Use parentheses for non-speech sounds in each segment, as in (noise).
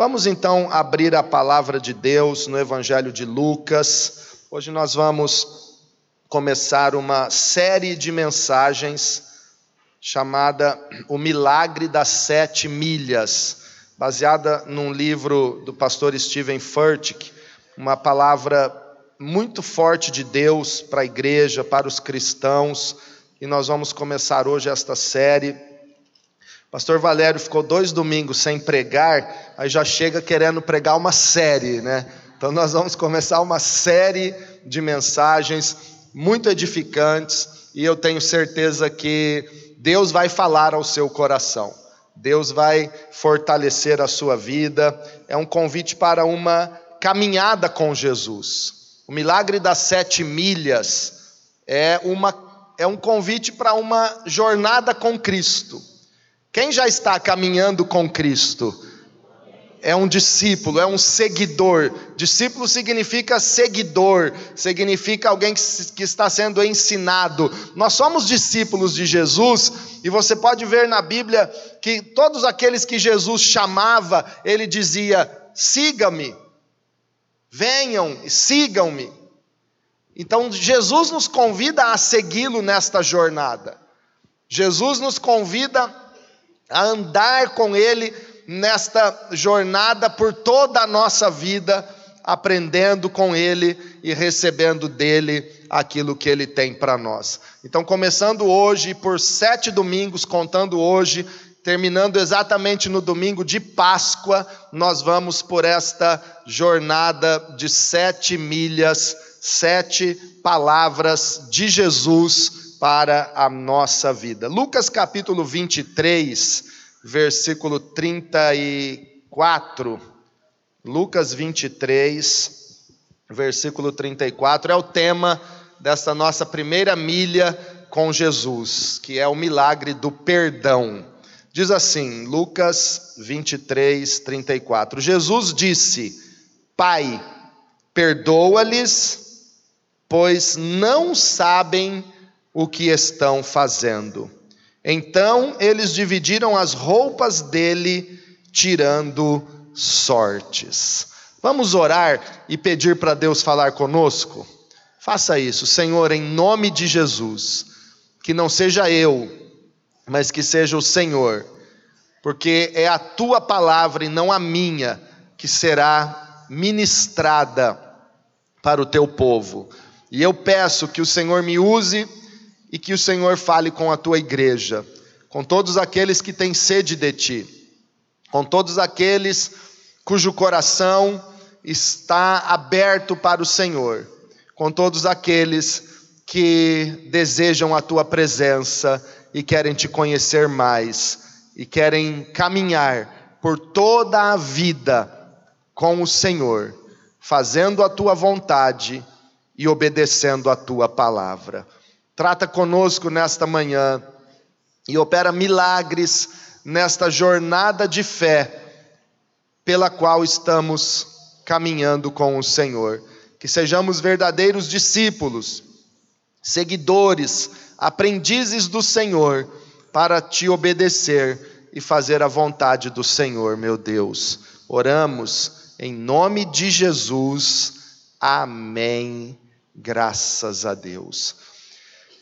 Vamos então abrir a palavra de Deus no Evangelho de Lucas. Hoje nós vamos começar uma série de mensagens chamada O Milagre das Sete Milhas, baseada num livro do pastor Steven Furtick, uma palavra muito forte de Deus para a igreja, para os cristãos, e nós vamos começar hoje esta série Pastor Valério ficou dois domingos sem pregar, aí já chega querendo pregar uma série, né? Então nós vamos começar uma série de mensagens muito edificantes e eu tenho certeza que Deus vai falar ao seu coração. Deus vai fortalecer a sua vida. É um convite para uma caminhada com Jesus. O milagre das sete milhas é, uma, é um convite para uma jornada com Cristo. Quem já está caminhando com Cristo? É um discípulo, é um seguidor. Discípulo significa seguidor, significa alguém que está sendo ensinado. Nós somos discípulos de Jesus, e você pode ver na Bíblia que todos aqueles que Jesus chamava, ele dizia: siga-me, venham, sigam-me. Então Jesus nos convida a segui-lo nesta jornada. Jesus nos convida a andar com Ele nesta jornada por toda a nossa vida, aprendendo com Ele e recebendo dele aquilo que Ele tem para nós. Então, começando hoje, por sete domingos, contando hoje, terminando exatamente no domingo de Páscoa, nós vamos por esta jornada de sete milhas, sete palavras de Jesus para a nossa vida. Lucas capítulo 23, versículo 34. Lucas 23, versículo 34 é o tema dessa nossa primeira milha com Jesus, que é o milagre do perdão. Diz assim, Lucas 23, 34. Jesus disse: Pai, perdoa-lhes, pois não sabem o que estão fazendo. Então eles dividiram as roupas dele, tirando sortes. Vamos orar e pedir para Deus falar conosco? Faça isso, Senhor, em nome de Jesus. Que não seja eu, mas que seja o Senhor, porque é a tua palavra e não a minha que será ministrada para o teu povo. E eu peço que o Senhor me use e que o Senhor fale com a tua igreja, com todos aqueles que têm sede de ti, com todos aqueles cujo coração está aberto para o Senhor, com todos aqueles que desejam a tua presença e querem te conhecer mais e querem caminhar por toda a vida com o Senhor, fazendo a tua vontade e obedecendo a tua palavra. Trata conosco nesta manhã e opera milagres nesta jornada de fé pela qual estamos caminhando com o Senhor. Que sejamos verdadeiros discípulos, seguidores, aprendizes do Senhor, para te obedecer e fazer a vontade do Senhor, meu Deus. Oramos em nome de Jesus. Amém. Graças a Deus.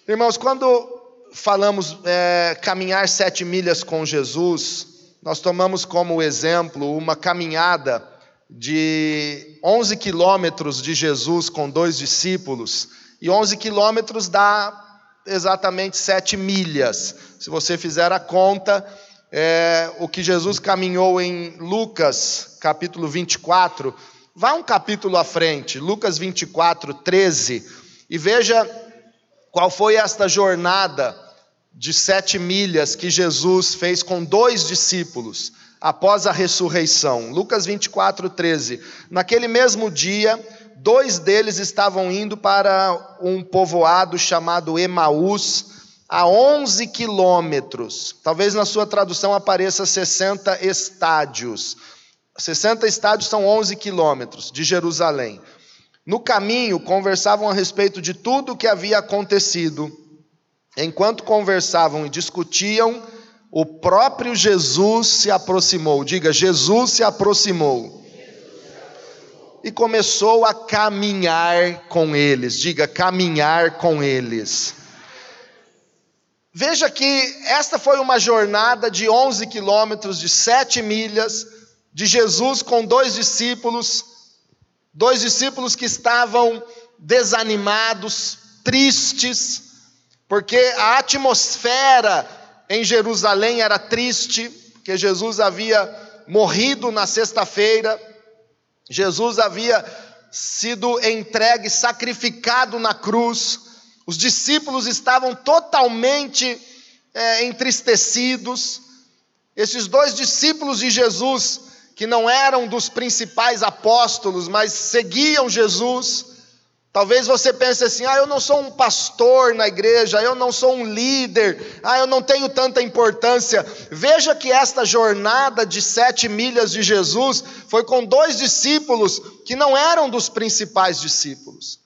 Irmãos, quando falamos é, caminhar sete milhas com Jesus, nós tomamos como exemplo uma caminhada de 11 quilômetros de Jesus com dois discípulos, e 11 quilômetros dá exatamente sete milhas. Se você fizer a conta, é, o que Jesus caminhou em Lucas, capítulo 24, vá um capítulo à frente, Lucas 24, 13, e veja qual foi esta jornada de sete milhas que Jesus fez com dois discípulos após a ressurreição? Lucas 24, 13. Naquele mesmo dia, dois deles estavam indo para um povoado chamado Emaús, a 11 quilômetros. Talvez na sua tradução apareça 60 estádios. 60 estádios são 11 quilômetros de Jerusalém. No caminho, conversavam a respeito de tudo o que havia acontecido. Enquanto conversavam e discutiam, o próprio Jesus se aproximou. Diga, Jesus se aproximou. E começou a caminhar com eles. Diga, caminhar com eles. Veja que esta foi uma jornada de 11 quilômetros, de 7 milhas, de Jesus com dois discípulos, dois discípulos que estavam desanimados, tristes, porque a atmosfera em Jerusalém era triste, porque Jesus havia morrido na sexta-feira, Jesus havia sido entregue, sacrificado na cruz, os discípulos estavam totalmente é, entristecidos. Esses dois discípulos de Jesus, que não eram dos principais apóstolos, mas seguiam Jesus, Talvez você pense assim: ah, eu não sou um pastor na igreja, eu não sou um líder, ah, eu não tenho tanta importância. Veja que esta jornada de sete milhas de Jesus foi com dois discípulos que não eram dos principais discípulos.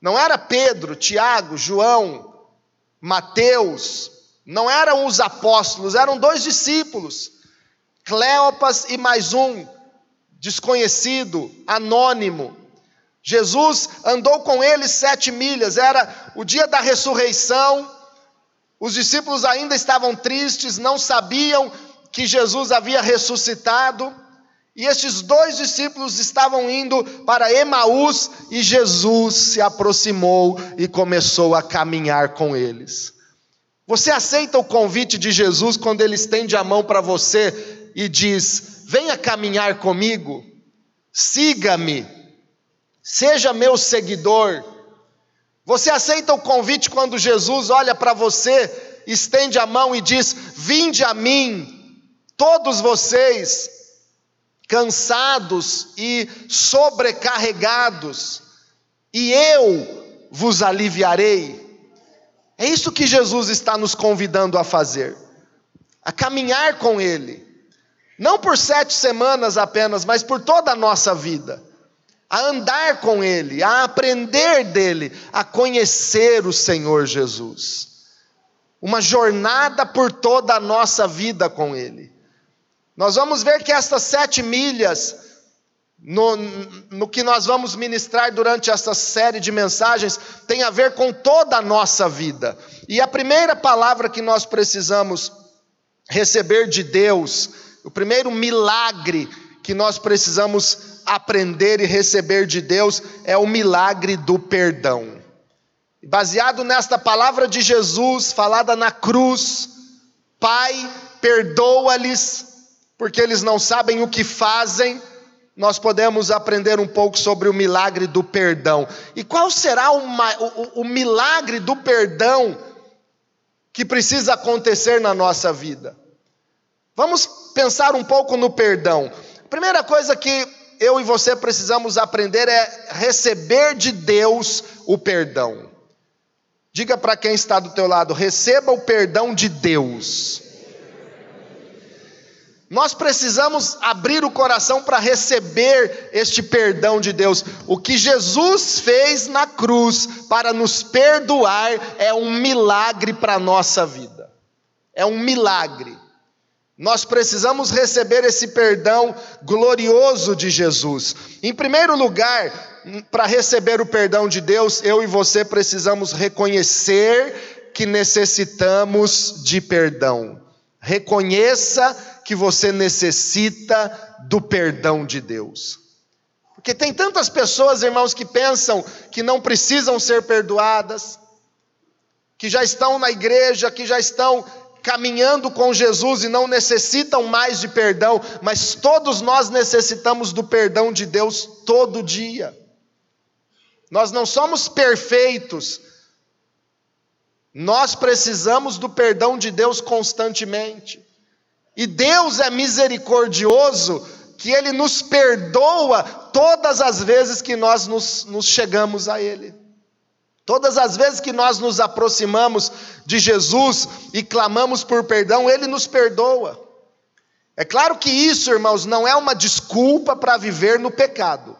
Não era Pedro, Tiago, João, Mateus, não eram os apóstolos, eram dois discípulos, Cleopas e mais um, desconhecido, anônimo. Jesus andou com eles sete milhas, era o dia da ressurreição. Os discípulos ainda estavam tristes, não sabiam que Jesus havia ressuscitado. E estes dois discípulos estavam indo para Emaús e Jesus se aproximou e começou a caminhar com eles. Você aceita o convite de Jesus quando ele estende a mão para você e diz: Venha caminhar comigo, siga-me. Seja meu seguidor. Você aceita o convite quando Jesus olha para você, estende a mão e diz: Vinde a mim, todos vocês, cansados e sobrecarregados, e eu vos aliviarei. É isso que Jesus está nos convidando a fazer, a caminhar com Ele, não por sete semanas apenas, mas por toda a nossa vida a andar com Ele, a aprender dele, a conhecer o Senhor Jesus. Uma jornada por toda a nossa vida com Ele. Nós vamos ver que estas sete milhas, no, no que nós vamos ministrar durante essa série de mensagens, tem a ver com toda a nossa vida. E a primeira palavra que nós precisamos receber de Deus, o primeiro milagre que nós precisamos aprender e receber de Deus é o milagre do perdão. Baseado nesta palavra de Jesus, falada na cruz, Pai, perdoa-lhes, porque eles não sabem o que fazem, nós podemos aprender um pouco sobre o milagre do perdão. E qual será o, o, o milagre do perdão que precisa acontecer na nossa vida? Vamos pensar um pouco no perdão. A primeira coisa que eu e você precisamos aprender é receber de Deus o perdão. Diga para quem está do teu lado, receba o perdão de Deus. Nós precisamos abrir o coração para receber este perdão de Deus. O que Jesus fez na cruz para nos perdoar é um milagre para a nossa vida. É um milagre. Nós precisamos receber esse perdão glorioso de Jesus. Em primeiro lugar, para receber o perdão de Deus, eu e você precisamos reconhecer que necessitamos de perdão. Reconheça que você necessita do perdão de Deus. Porque tem tantas pessoas, irmãos, que pensam que não precisam ser perdoadas, que já estão na igreja, que já estão caminhando com Jesus e não necessitam mais de perdão, mas todos nós necessitamos do perdão de Deus todo dia. Nós não somos perfeitos, nós precisamos do perdão de Deus constantemente. E Deus é misericordioso, que Ele nos perdoa todas as vezes que nós nos, nos chegamos a Ele. Todas as vezes que nós nos aproximamos de Jesus e clamamos por perdão, Ele nos perdoa. É claro que isso, irmãos, não é uma desculpa para viver no pecado,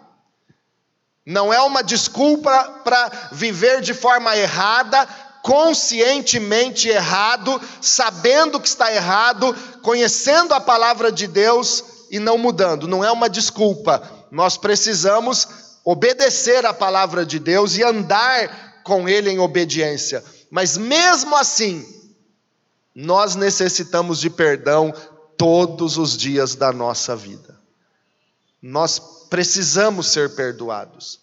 não é uma desculpa para viver de forma errada, conscientemente errado, sabendo que está errado, conhecendo a palavra de Deus e não mudando. Não é uma desculpa. Nós precisamos obedecer a palavra de Deus e andar com Ele em obediência. Mas mesmo assim, nós necessitamos de perdão todos os dias da nossa vida. Nós precisamos ser perdoados.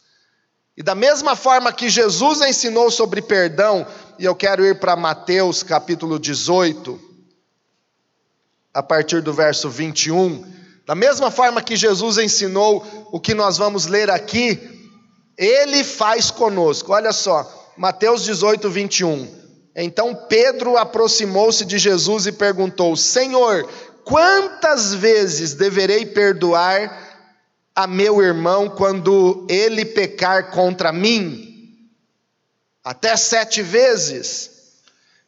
E da mesma forma que Jesus ensinou sobre perdão, e eu quero ir para Mateus capítulo 18, a partir do verso 21. Da mesma forma que Jesus ensinou o que nós vamos ler aqui, ele faz conosco. Olha só, Mateus 18, 21. Então Pedro aproximou-se de Jesus e perguntou: Senhor, quantas vezes deverei perdoar a meu irmão quando ele pecar contra mim? Até sete vezes.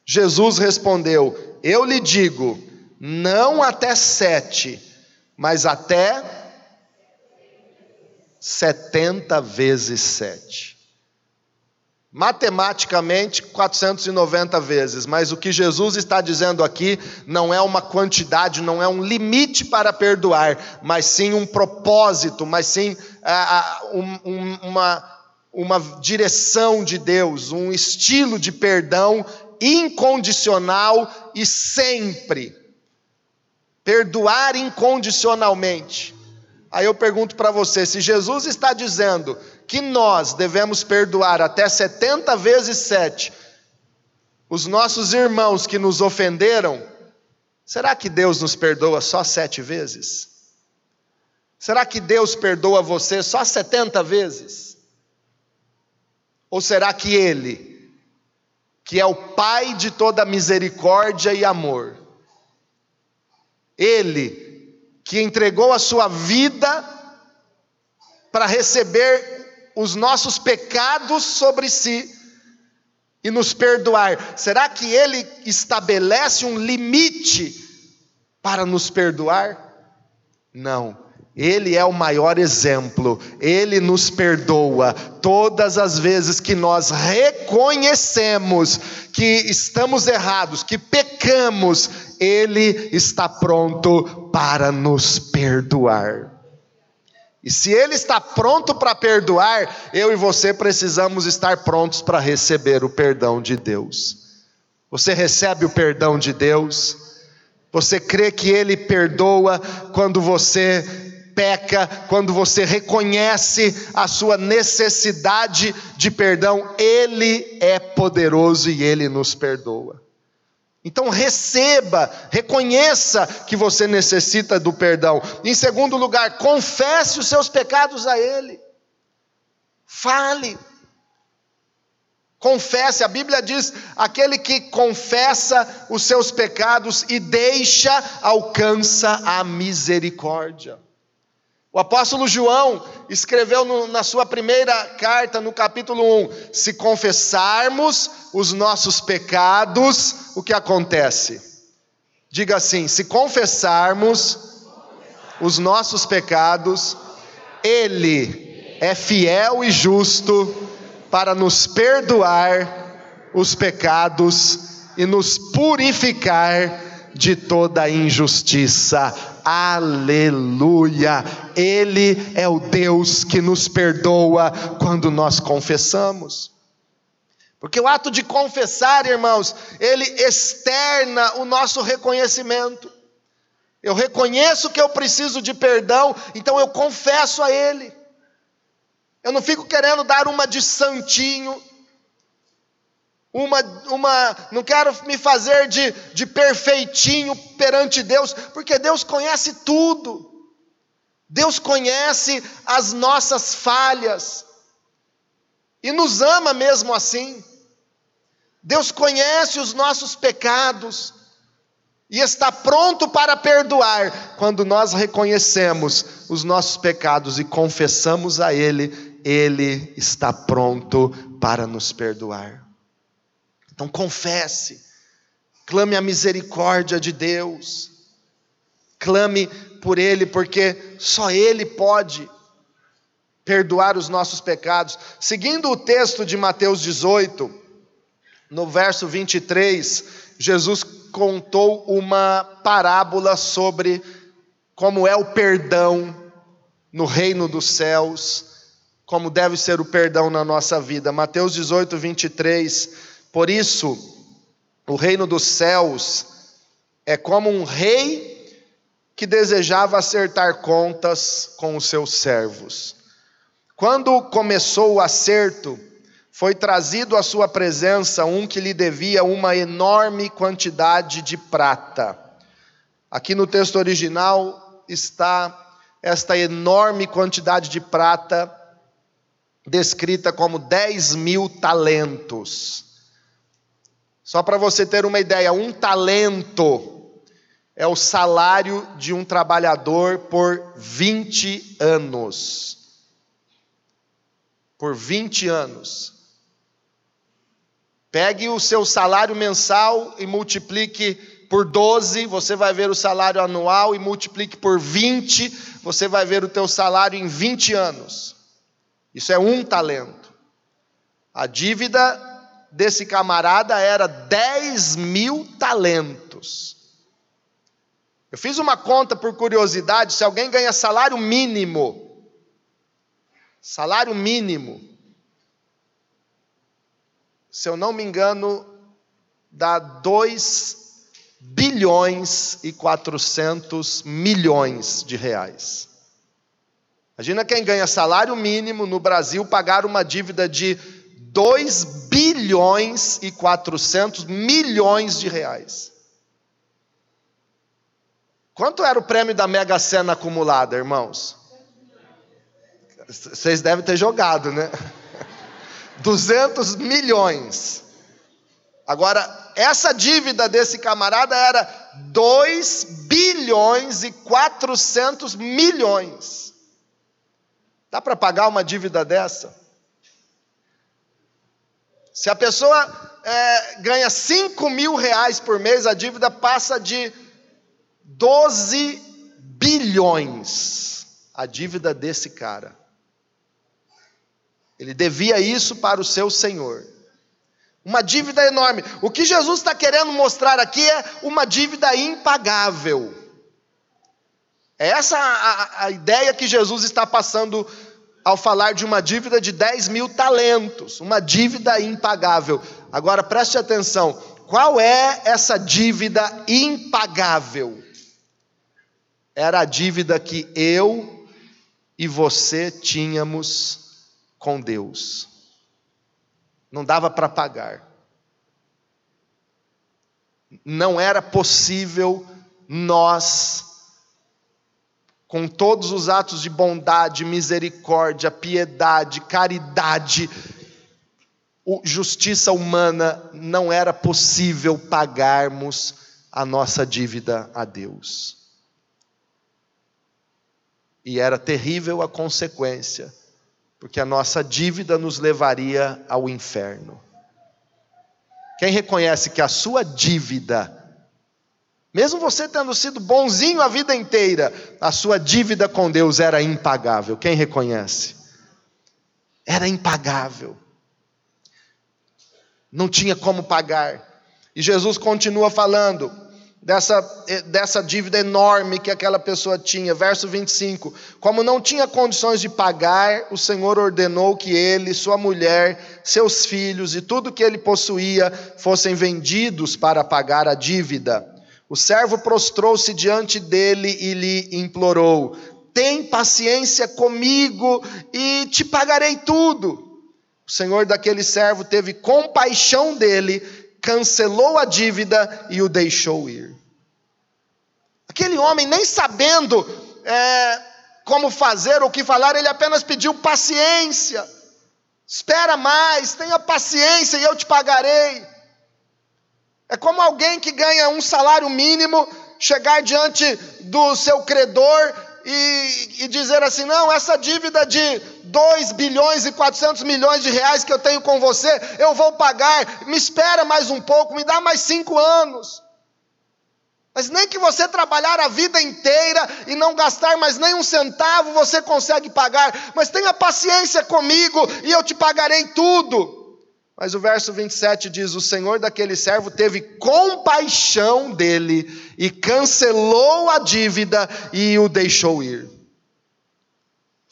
Jesus respondeu: Eu lhe digo, não até sete, mas até setenta vezes sete. Matematicamente, 490 vezes, mas o que Jesus está dizendo aqui não é uma quantidade, não é um limite para perdoar, mas sim um propósito, mas sim um, um, uma, uma direção de Deus, um estilo de perdão incondicional e sempre. Perdoar incondicionalmente. Aí eu pergunto para você: se Jesus está dizendo que nós devemos perdoar até 70 vezes 7 os nossos irmãos que nos ofenderam, será que Deus nos perdoa só sete vezes? Será que Deus perdoa você só 70 vezes? Ou será que Ele, que é o Pai de toda misericórdia e amor, Ele, que entregou a sua vida para receber os nossos pecados sobre si e nos perdoar. Será que Ele estabelece um limite para nos perdoar? Não. Ele é o maior exemplo, ele nos perdoa todas as vezes que nós reconhecemos que estamos errados, que pecamos, ele está pronto para nos perdoar. E se Ele está pronto para perdoar, eu e você precisamos estar prontos para receber o perdão de Deus. Você recebe o perdão de Deus? Você crê que Ele perdoa quando você peca, quando você reconhece a sua necessidade de perdão? Ele é poderoso e Ele nos perdoa. Então receba, reconheça que você necessita do perdão. Em segundo lugar, confesse os seus pecados a Ele. Fale. Confesse, a Bíblia diz: aquele que confessa os seus pecados e deixa, alcança a misericórdia. O apóstolo João escreveu no, na sua primeira carta, no capítulo 1: Se confessarmos os nossos pecados, o que acontece? Diga assim: se confessarmos os nossos pecados, Ele é fiel e justo para nos perdoar os pecados e nos purificar de toda injustiça. Aleluia! Ele é o Deus que nos perdoa quando nós confessamos. Porque o ato de confessar, irmãos, ele externa o nosso reconhecimento. Eu reconheço que eu preciso de perdão, então eu confesso a Ele. Eu não fico querendo dar uma de santinho, uma, uma, não quero me fazer de, de perfeitinho perante Deus, porque Deus conhece tudo. Deus conhece as nossas falhas e nos ama mesmo assim. Deus conhece os nossos pecados e está pronto para perdoar quando nós reconhecemos os nossos pecados e confessamos a Ele, Ele está pronto para nos perdoar. Então confesse, clame a misericórdia de Deus, clame por Ele, porque só Ele pode perdoar os nossos pecados. Seguindo o texto de Mateus 18, no verso 23, Jesus contou uma parábola sobre como é o perdão no reino dos céus, como deve ser o perdão na nossa vida. Mateus 18, 23. Por isso, o reino dos céus é como um rei que desejava acertar contas com os seus servos. Quando começou o acerto, foi trazido à sua presença um que lhe devia uma enorme quantidade de prata. Aqui no texto original está esta enorme quantidade de prata descrita como 10 mil talentos. Só para você ter uma ideia, um talento é o salário de um trabalhador por 20 anos. Por 20 anos. Pegue o seu salário mensal e multiplique por 12, você vai ver o salário anual e multiplique por 20, você vai ver o teu salário em 20 anos. Isso é um talento. A dívida desse camarada era 10 mil talentos. Eu fiz uma conta por curiosidade, se alguém ganha salário mínimo, salário mínimo, se eu não me engano, dá 2 bilhões e 400 milhões de reais. Imagina quem ganha salário mínimo no Brasil pagar uma dívida de 2 bilhões e 400 milhões de reais. Quanto era o prêmio da Mega Sena acumulada, irmãos? Vocês devem ter jogado, né? (laughs) 200 milhões. Agora, essa dívida desse camarada era 2 bilhões e 400 milhões. Dá para pagar uma dívida dessa? Se a pessoa é, ganha 5 mil reais por mês, a dívida passa de 12 bilhões. A dívida desse cara. Ele devia isso para o seu Senhor. Uma dívida enorme. O que Jesus está querendo mostrar aqui é uma dívida impagável. É essa a, a, ideia que Jesus está passando ao falar de uma dívida de 10 mil talentos, uma dívida impagável. Agora preste atenção: qual é essa dívida impagável? Era a dívida que eu e você tínhamos com Deus. Não dava para pagar. Não era possível nós, com todos os atos de bondade, misericórdia, piedade, caridade, justiça humana, não era possível pagarmos a nossa dívida a Deus. E era terrível a consequência porque a nossa dívida nos levaria ao inferno. Quem reconhece que a sua dívida, mesmo você tendo sido bonzinho a vida inteira, a sua dívida com Deus era impagável. Quem reconhece? Era impagável. Não tinha como pagar. E Jesus continua falando: dessa, dessa dívida enorme que aquela pessoa tinha. Verso 25: Como não tinha condições de pagar, o Senhor ordenou que ele, sua mulher, seus filhos e tudo que ele possuía fossem vendidos para pagar a dívida. O servo prostrou-se diante dele e lhe implorou: Tem paciência comigo e te pagarei tudo. O senhor daquele servo teve compaixão dele cancelou a dívida e o deixou ir. Aquele homem, nem sabendo é, como fazer ou o que falar, ele apenas pediu paciência. Espera mais, tenha paciência e eu te pagarei. É como alguém que ganha um salário mínimo chegar diante do seu credor e, e, dizer assim: não, essa dívida de 2 bilhões e 400 milhões de reais que eu tenho com você, eu vou pagar, me espera mais um pouco, me dá mais cinco anos. Mas nem que você trabalhar a vida inteira e não gastar mais nem um centavo, você consegue pagar. Mas tenha paciência comigo e eu te pagarei tudo. Mas o verso 27 diz: O Senhor daquele servo teve compaixão dele e cancelou a dívida e o deixou ir.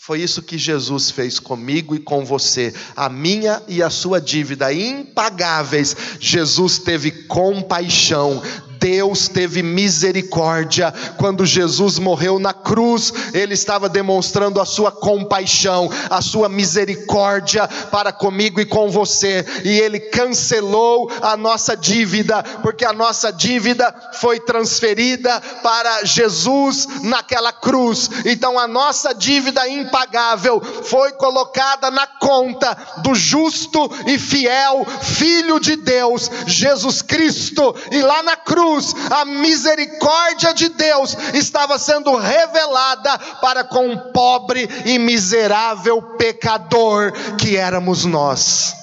Foi isso que Jesus fez comigo e com você. A minha e a sua dívida impagáveis, Jesus teve compaixão, Deus teve misericórdia. Quando Jesus morreu na cruz, ele estava demonstrando a sua compaixão, a sua misericórdia para comigo e com você, e ele cancelou a nossa dívida, porque a nossa dívida foi transferida para Jesus naquela cruz. Então a nossa dívida impagável foi colocada na conta do justo e fiel Filho de Deus, Jesus Cristo, e lá na cruz cruz, a misericórdia de Deus estava sendo revelada para com o pobre e miserável pecador que éramos nós.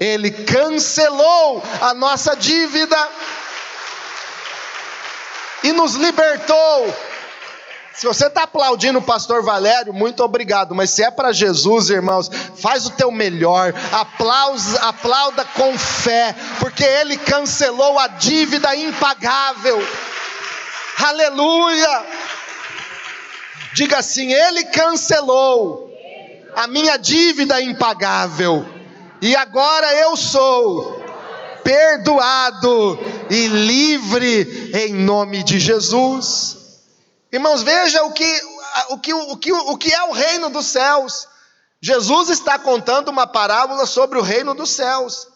Ele cancelou a nossa dívida e nos libertou se você está aplaudindo o pastor Valério, muito obrigado. Mas se é para Jesus, irmãos, faz o teu melhor. Aplausa, aplauda com fé, porque Ele cancelou a dívida impagável. Aleluia! Diga assim: Ele cancelou a minha dívida impagável. E agora eu sou perdoado e livre em nome de Jesus. Irmãos, veja o que, o, que, o, que, o que é o reino dos céus. Jesus está contando uma parábola sobre o reino dos céus.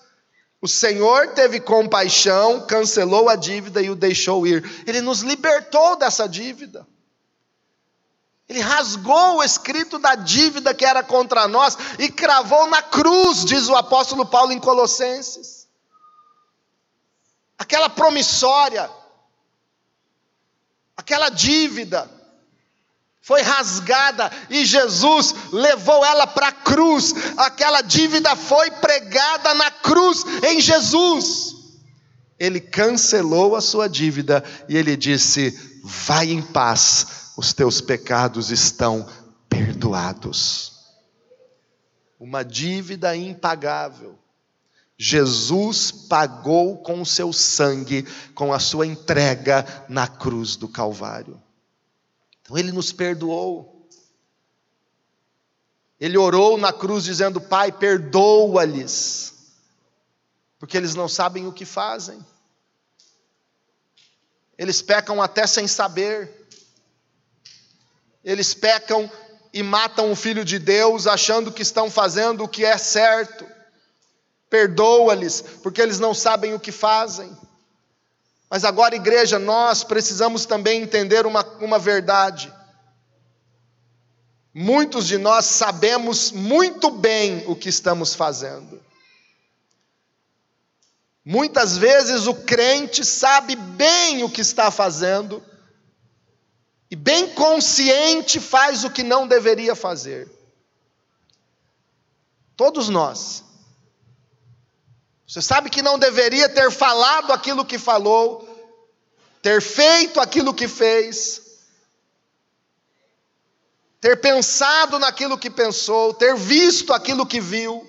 O Senhor teve compaixão, cancelou a dívida e o deixou ir. Ele nos libertou dessa dívida. Ele rasgou o escrito da dívida que era contra nós e cravou na cruz, diz o apóstolo Paulo em Colossenses. Aquela promissória aquela dívida foi rasgada e Jesus levou ela para a cruz. Aquela dívida foi pregada na cruz em Jesus. Ele cancelou a sua dívida e ele disse: Vai em paz, os teus pecados estão perdoados. Uma dívida impagável Jesus pagou com o seu sangue, com a sua entrega na cruz do Calvário. Então ele nos perdoou. Ele orou na cruz dizendo: Pai, perdoa-lhes, porque eles não sabem o que fazem. Eles pecam até sem saber. Eles pecam e matam o Filho de Deus, achando que estão fazendo o que é certo perdoa-lhes, porque eles não sabem o que fazem. Mas agora, igreja, nós precisamos também entender uma, uma verdade. Muitos de nós sabemos muito bem o que estamos fazendo. Muitas vezes o crente sabe bem o que está fazendo, e bem consciente faz o que não deveria fazer. Todos nós. Você sabe que não deveria ter falado aquilo que falou, ter feito aquilo que fez, ter pensado naquilo que pensou, ter visto aquilo que viu,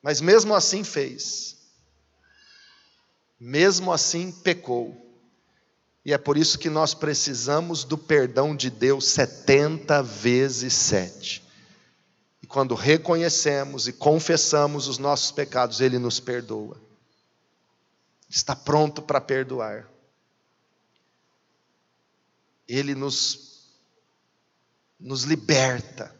mas mesmo assim fez, mesmo assim pecou. E é por isso que nós precisamos do perdão de Deus 70 vezes sete quando reconhecemos e confessamos os nossos pecados, Ele nos perdoa. Está pronto para perdoar. Ele nos, nos liberta.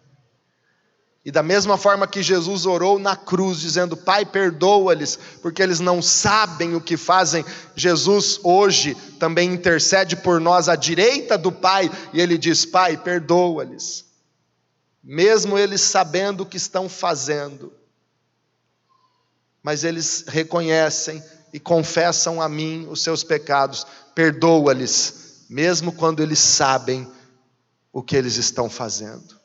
E da mesma forma que Jesus orou na cruz, dizendo: Pai, perdoa-lhes, porque eles não sabem o que fazem, Jesus hoje também intercede por nós à direita do Pai, e ele diz: Pai, perdoa-lhes mesmo eles sabendo o que estão fazendo, mas eles reconhecem e confessam a mim os seus pecados, perdoa-lhes, mesmo quando eles sabem o que eles estão fazendo.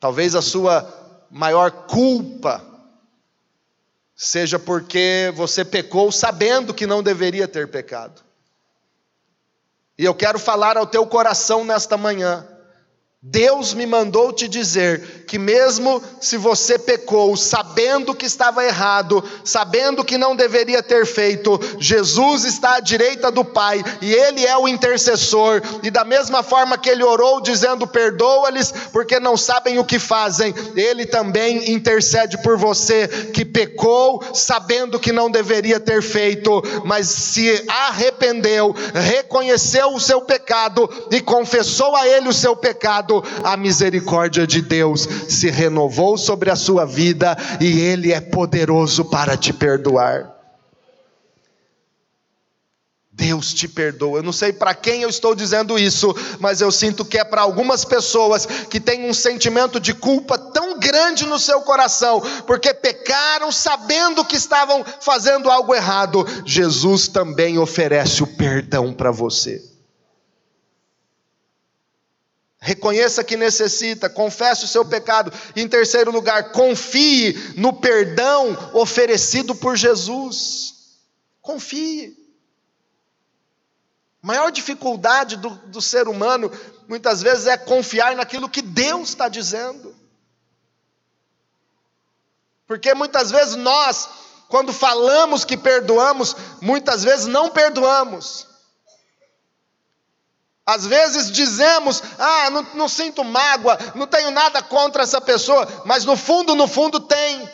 Talvez a sua maior culpa seja porque você pecou sabendo que não deveria ter pecado. E eu quero falar ao teu coração nesta manhã, Deus me mandou te dizer que, mesmo se você pecou, sabendo que estava errado, sabendo que não deveria ter feito, Jesus está à direita do Pai e Ele é o intercessor, e da mesma forma que Ele orou, dizendo: Perdoa-lhes, porque não sabem o que fazem, Ele também intercede por você que pecou, sabendo que não deveria ter feito, mas se arrependeu, reconheceu o seu pecado e confessou a Ele o seu pecado a misericórdia de Deus se renovou sobre a sua vida e Ele é poderoso para te perdoar. Deus te perdoa. Eu não sei para quem eu estou dizendo isso, mas eu sinto que é para algumas pessoas que têm um sentimento de culpa tão grande no seu coração, porque pecaram sabendo que estavam fazendo algo errado. Jesus também oferece o perdão para você. Reconheça que necessita, confesse o seu pecado. E em terceiro lugar, confie no perdão oferecido por Jesus. Confie. A maior dificuldade do, do ser humano, muitas vezes, é confiar naquilo que Deus está dizendo. Porque muitas vezes nós, quando falamos que perdoamos, muitas vezes não perdoamos. Às vezes dizemos, ah, não, não, sinto mágoa, não tenho nada contra essa pessoa, mas no fundo, no fundo tem.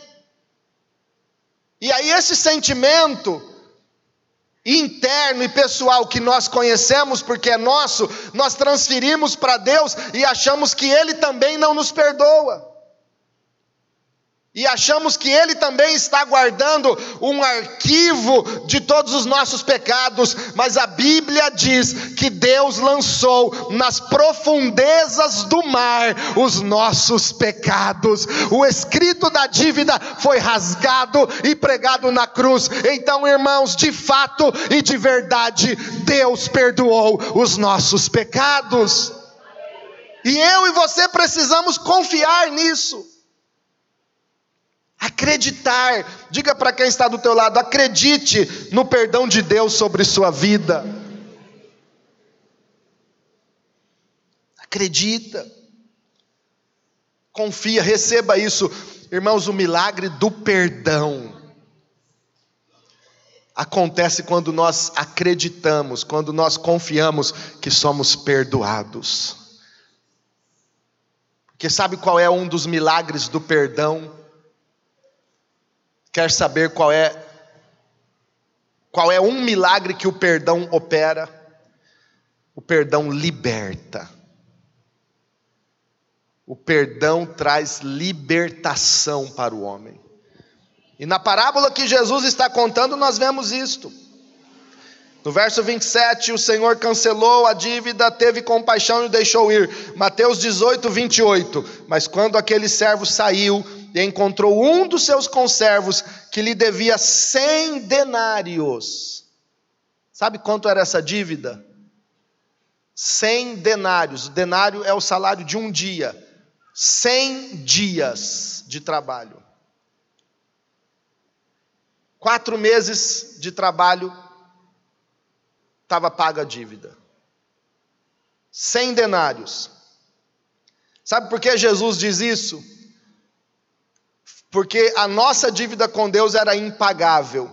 E aí esse sentimento interno e pessoal que nós conhecemos porque é nosso, nós transferimos para Deus e achamos que Ele também não nos perdoa. E achamos que Ele também está guardando um arquivo de todos os nossos pecados, mas a Bíblia diz que Deus lançou nas profundezas do mar os nossos pecados. O escrito da dívida foi rasgado e pregado na cruz. Então, irmãos, de fato e de verdade, Deus perdoou os nossos pecados. E eu e você precisamos confiar nisso. Acreditar. Diga para quem está do teu lado, acredite no perdão de Deus sobre sua vida. Acredita. Confia, receba isso. Irmãos, o milagre do perdão acontece quando nós acreditamos, quando nós confiamos que somos perdoados. Porque sabe qual é um dos milagres do perdão? Quer saber qual é qual é um milagre que o perdão opera? O perdão liberta. O perdão traz libertação para o homem. E na parábola que Jesus está contando, nós vemos isto. No verso 27, o Senhor cancelou a dívida, teve compaixão e o deixou ir. Mateus 18, 28. Mas quando aquele servo saiu, e encontrou um dos seus conservos que lhe devia cem denários. Sabe quanto era essa dívida? Cem denários. O denário é o salário de um dia. Cem dias de trabalho. Quatro meses de trabalho, estava paga a dívida. Cem denários. Sabe por que Jesus diz isso? Porque a nossa dívida com Deus era impagável,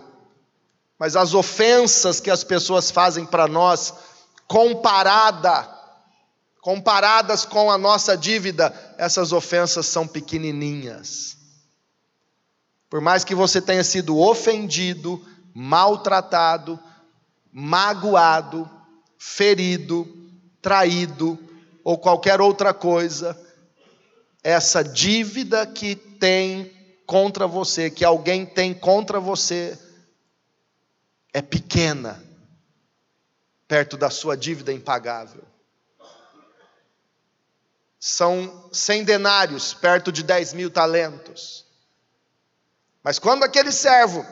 mas as ofensas que as pessoas fazem para nós, comparada, comparadas com a nossa dívida, essas ofensas são pequenininhas. Por mais que você tenha sido ofendido, maltratado, magoado, ferido, traído ou qualquer outra coisa, essa dívida que tem contra você, que alguém tem contra você, é pequena, perto da sua dívida impagável. São cem denários, perto de dez mil talentos. Mas quando aquele servo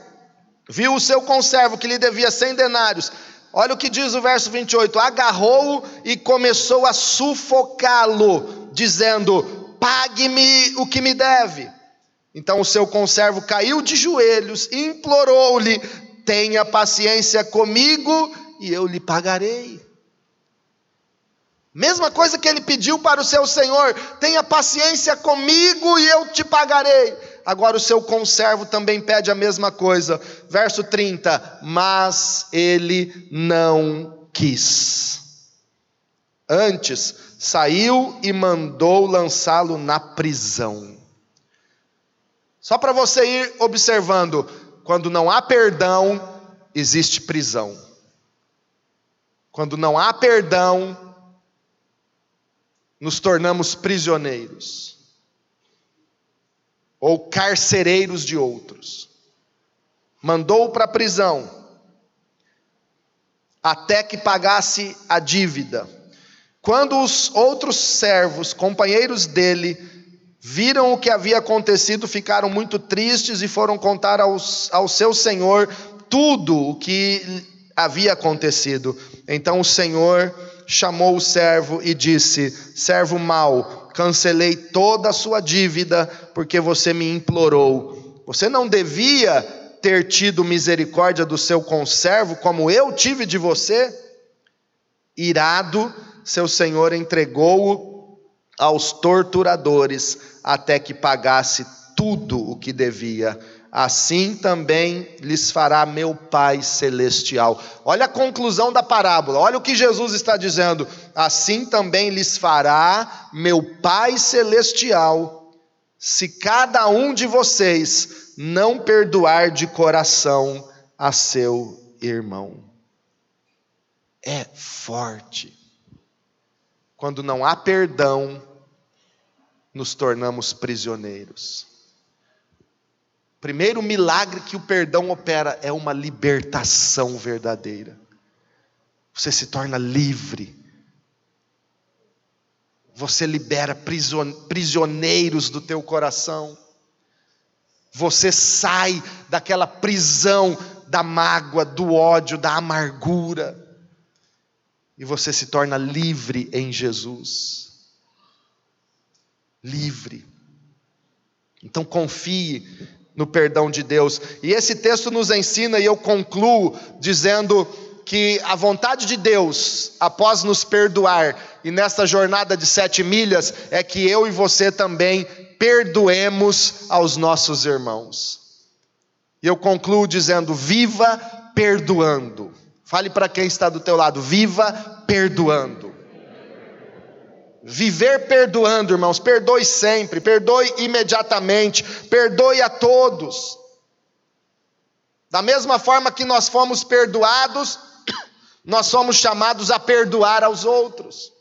viu o seu conservo que lhe devia cem denários, olha o que diz o verso 28: agarrou-o e começou a sufocá-lo, dizendo: Pague-me o que me deve. Então o seu conservo caiu de joelhos e implorou-lhe: Tenha paciência comigo e eu lhe pagarei. Mesma coisa que ele pediu para o seu senhor: tenha paciência comigo e eu te pagarei. Agora o seu conservo também pede a mesma coisa. Verso 30: Mas ele não quis. Antes, saiu e mandou lançá-lo na prisão. Só para você ir observando, quando não há perdão, existe prisão. Quando não há perdão, nos tornamos prisioneiros ou carcereiros de outros. Mandou para a prisão até que pagasse a dívida. Quando os outros servos, companheiros dele, viram o que havia acontecido, ficaram muito tristes e foram contar aos, ao seu senhor tudo o que havia acontecido. Então o senhor chamou o servo e disse: Servo mau, cancelei toda a sua dívida porque você me implorou. Você não devia ter tido misericórdia do seu conservo como eu tive de você? Irado, seu senhor entregou-o aos torturadores até que pagasse tudo o que devia assim também lhes fará meu Pai celestial. Olha a conclusão da parábola, olha o que Jesus está dizendo: assim também lhes fará meu Pai celestial, se cada um de vocês não perdoar de coração a seu irmão. É forte. Quando não há perdão, nos tornamos prisioneiros. Primeiro milagre que o perdão opera é uma libertação verdadeira. Você se torna livre. Você libera prisioneiros do teu coração. Você sai daquela prisão da mágoa, do ódio, da amargura. E você se torna livre em Jesus. Livre. Então confie no perdão de Deus. E esse texto nos ensina, e eu concluo dizendo que a vontade de Deus, após nos perdoar, e nesta jornada de sete milhas, é que eu e você também perdoemos aos nossos irmãos. E eu concluo dizendo: viva perdoando. Fale para quem está do teu lado, viva perdoando. Viver perdoando, irmãos, perdoe sempre, perdoe imediatamente, perdoe a todos. Da mesma forma que nós fomos perdoados, (coughs) nós somos chamados a perdoar aos outros.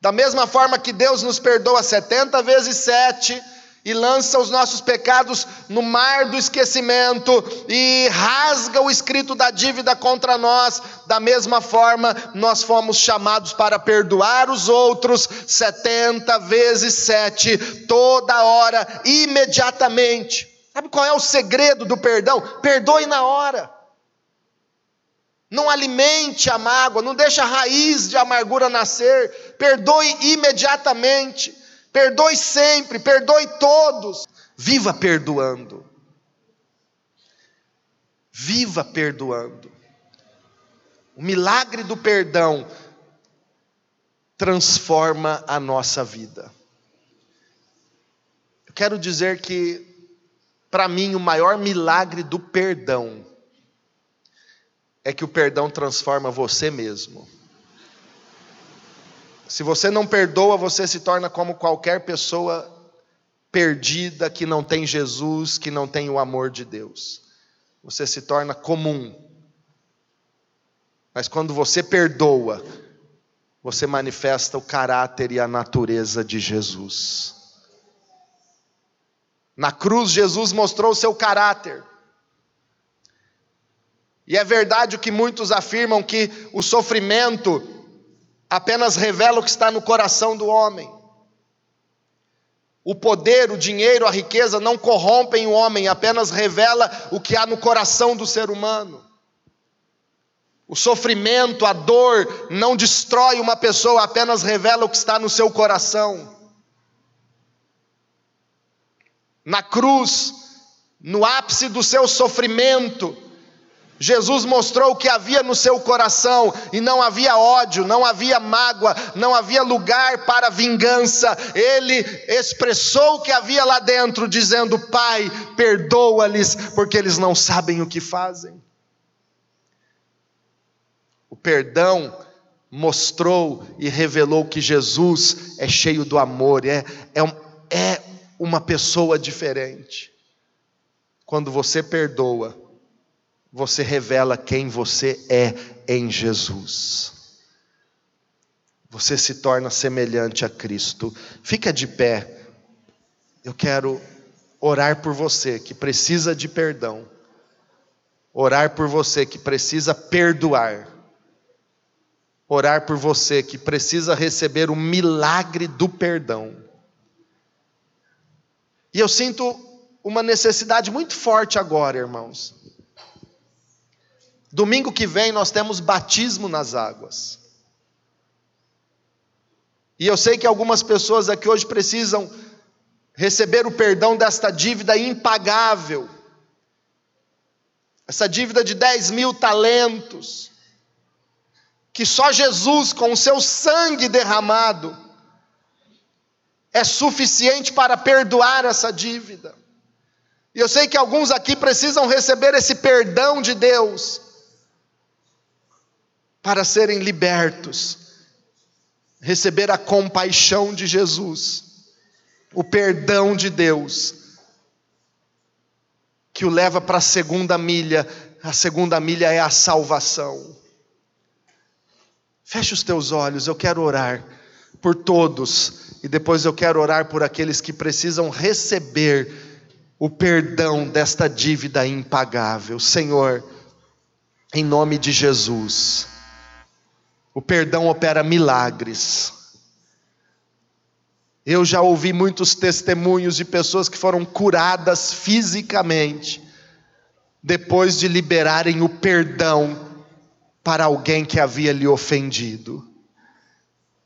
Da mesma forma que Deus nos perdoa 70 vezes 7, e lança os nossos pecados no mar do esquecimento e rasga o escrito da dívida contra nós. Da mesma forma, nós fomos chamados para perdoar os outros 70 vezes 7, toda hora, imediatamente. Sabe qual é o segredo do perdão? Perdoe na hora. Não alimente a mágoa, não deixe a raiz de amargura nascer. Perdoe imediatamente. Perdoe sempre, perdoe todos. Viva perdoando. Viva perdoando. O milagre do perdão transforma a nossa vida. Eu quero dizer que, para mim, o maior milagre do perdão é que o perdão transforma você mesmo. Se você não perdoa, você se torna como qualquer pessoa perdida que não tem Jesus, que não tem o amor de Deus. Você se torna comum. Mas quando você perdoa, você manifesta o caráter e a natureza de Jesus. Na cruz, Jesus mostrou o seu caráter. E é verdade o que muitos afirmam que o sofrimento apenas revela o que está no coração do homem. O poder, o dinheiro, a riqueza não corrompem o homem, apenas revela o que há no coração do ser humano. O sofrimento, a dor não destrói uma pessoa, apenas revela o que está no seu coração. Na cruz, no ápice do seu sofrimento, Jesus mostrou o que havia no seu coração e não havia ódio, não havia mágoa, não havia lugar para vingança. Ele expressou o que havia lá dentro, dizendo: Pai, perdoa-lhes, porque eles não sabem o que fazem. O perdão mostrou e revelou que Jesus é cheio do amor, é, é, é uma pessoa diferente. Quando você perdoa, você revela quem você é em Jesus. Você se torna semelhante a Cristo. Fica de pé. Eu quero orar por você que precisa de perdão. Orar por você que precisa perdoar. Orar por você que precisa receber o milagre do perdão. E eu sinto uma necessidade muito forte agora, irmãos Domingo que vem nós temos batismo nas águas. E eu sei que algumas pessoas aqui hoje precisam receber o perdão desta dívida impagável, essa dívida de 10 mil talentos, que só Jesus, com o seu sangue derramado, é suficiente para perdoar essa dívida. E eu sei que alguns aqui precisam receber esse perdão de Deus para serem libertos, receber a compaixão de Jesus, o perdão de Deus, que o leva para a segunda milha, a segunda milha é a salvação. Feche os teus olhos, eu quero orar por todos, e depois eu quero orar por aqueles que precisam receber o perdão desta dívida impagável. Senhor, em nome de Jesus. O perdão opera milagres. Eu já ouvi muitos testemunhos de pessoas que foram curadas fisicamente depois de liberarem o perdão para alguém que havia lhe ofendido.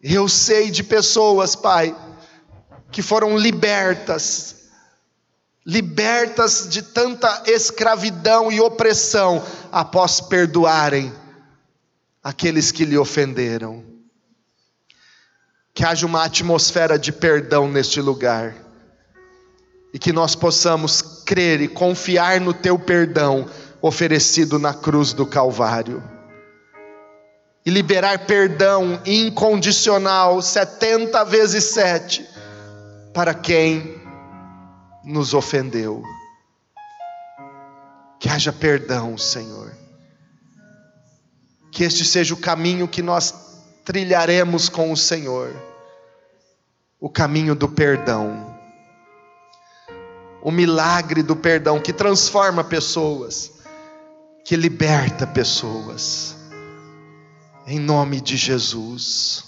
Eu sei de pessoas, Pai, que foram libertas, libertas de tanta escravidão e opressão após perdoarem aqueles que lhe ofenderam. Que haja uma atmosfera de perdão neste lugar. E que nós possamos crer e confiar no teu perdão oferecido na cruz do Calvário. E liberar perdão incondicional, 70 vezes 7, para quem nos ofendeu. Que haja perdão, Senhor que este seja o caminho que nós trilharemos com o Senhor o caminho do perdão, o milagre do perdão que transforma pessoas, que liberta pessoas, em nome de Jesus.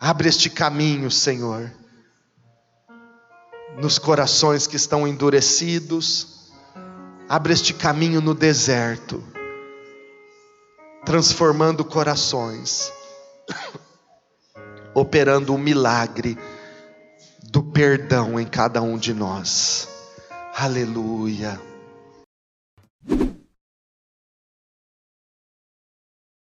Abre este caminho, Senhor, nos corações que estão endurecidos, abre este caminho no deserto transformando corações, (coughs) operando o milagre do perdão em cada um de nós. Aleluia.